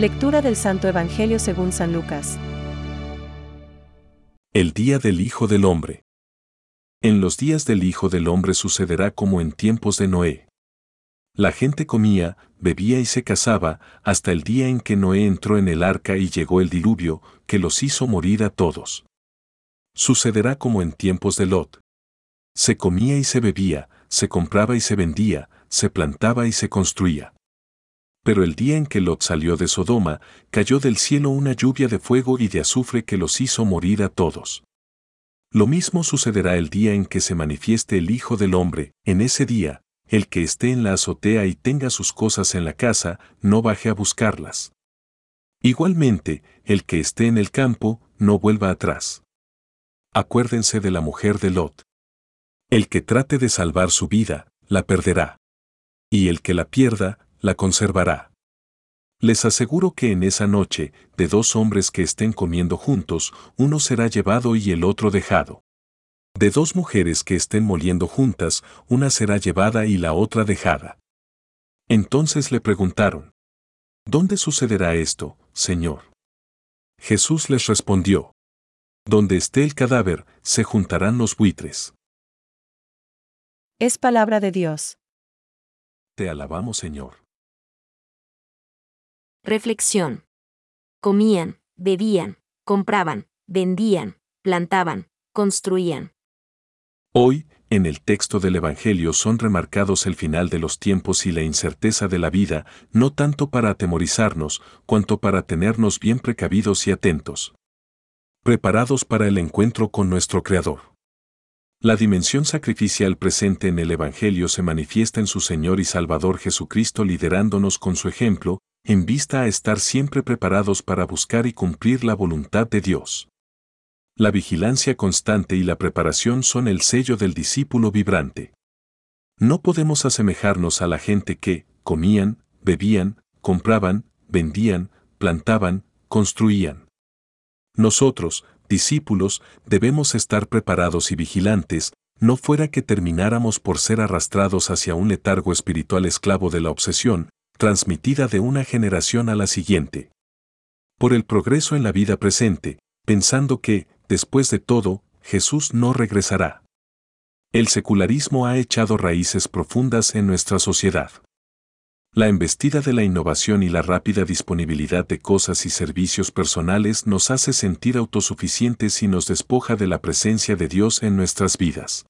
Lectura del Santo Evangelio según San Lucas. El día del Hijo del Hombre. En los días del Hijo del Hombre sucederá como en tiempos de Noé. La gente comía, bebía y se casaba, hasta el día en que Noé entró en el arca y llegó el diluvio, que los hizo morir a todos. Sucederá como en tiempos de Lot. Se comía y se bebía, se compraba y se vendía, se plantaba y se construía. Pero el día en que Lot salió de Sodoma, cayó del cielo una lluvia de fuego y de azufre que los hizo morir a todos. Lo mismo sucederá el día en que se manifieste el Hijo del Hombre, en ese día, el que esté en la azotea y tenga sus cosas en la casa, no baje a buscarlas. Igualmente, el que esté en el campo, no vuelva atrás. Acuérdense de la mujer de Lot. El que trate de salvar su vida, la perderá. Y el que la pierda, la conservará. Les aseguro que en esa noche, de dos hombres que estén comiendo juntos, uno será llevado y el otro dejado. De dos mujeres que estén moliendo juntas, una será llevada y la otra dejada. Entonces le preguntaron, ¿Dónde sucederá esto, Señor? Jesús les respondió, Donde esté el cadáver, se juntarán los buitres. Es palabra de Dios. Te alabamos, Señor. Reflexión. Comían, bebían, compraban, vendían, plantaban, construían. Hoy, en el texto del Evangelio son remarcados el final de los tiempos y la incerteza de la vida, no tanto para atemorizarnos, cuanto para tenernos bien precavidos y atentos. Preparados para el encuentro con nuestro Creador. La dimensión sacrificial presente en el Evangelio se manifiesta en su Señor y Salvador Jesucristo liderándonos con su ejemplo, en vista a estar siempre preparados para buscar y cumplir la voluntad de Dios. La vigilancia constante y la preparación son el sello del discípulo vibrante. No podemos asemejarnos a la gente que, comían, bebían, compraban, vendían, plantaban, construían. Nosotros, discípulos, debemos estar preparados y vigilantes, no fuera que termináramos por ser arrastrados hacia un letargo espiritual esclavo de la obsesión, transmitida de una generación a la siguiente. Por el progreso en la vida presente, pensando que, después de todo, Jesús no regresará. El secularismo ha echado raíces profundas en nuestra sociedad. La embestida de la innovación y la rápida disponibilidad de cosas y servicios personales nos hace sentir autosuficientes y nos despoja de la presencia de Dios en nuestras vidas.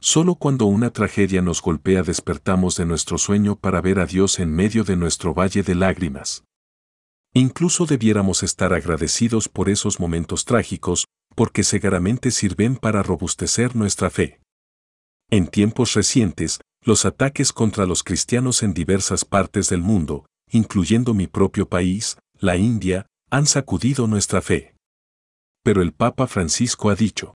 Solo cuando una tragedia nos golpea despertamos de nuestro sueño para ver a Dios en medio de nuestro valle de lágrimas. Incluso debiéramos estar agradecidos por esos momentos trágicos, porque segaramente sirven para robustecer nuestra fe. En tiempos recientes, los ataques contra los cristianos en diversas partes del mundo, incluyendo mi propio país, la India, han sacudido nuestra fe. Pero el Papa Francisco ha dicho,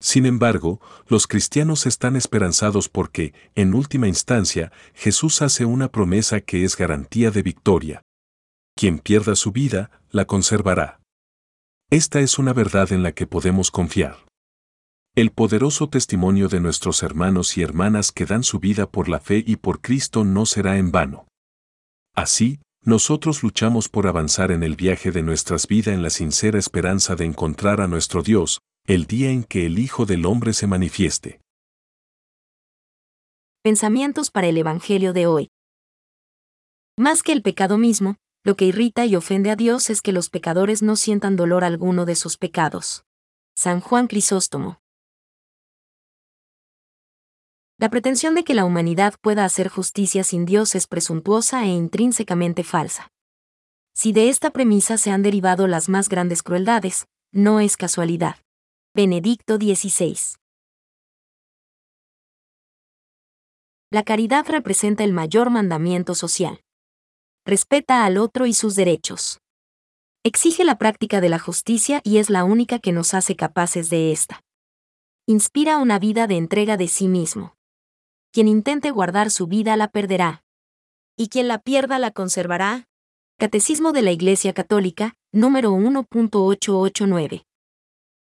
sin embargo, los cristianos están esperanzados porque, en última instancia, Jesús hace una promesa que es garantía de victoria. Quien pierda su vida, la conservará. Esta es una verdad en la que podemos confiar. El poderoso testimonio de nuestros hermanos y hermanas que dan su vida por la fe y por Cristo no será en vano. Así, nosotros luchamos por avanzar en el viaje de nuestras vidas en la sincera esperanza de encontrar a nuestro Dios, el día en que el Hijo del Hombre se manifieste. Pensamientos para el Evangelio de hoy. Más que el pecado mismo, lo que irrita y ofende a Dios es que los pecadores no sientan dolor alguno de sus pecados. San Juan Crisóstomo. La pretensión de que la humanidad pueda hacer justicia sin Dios es presuntuosa e intrínsecamente falsa. Si de esta premisa se han derivado las más grandes crueldades, no es casualidad. Benedicto XVI. La caridad representa el mayor mandamiento social. Respeta al otro y sus derechos. Exige la práctica de la justicia y es la única que nos hace capaces de esta. Inspira una vida de entrega de sí mismo. Quien intente guardar su vida la perderá. Y quien la pierda la conservará. Catecismo de la Iglesia Católica, número 1.889.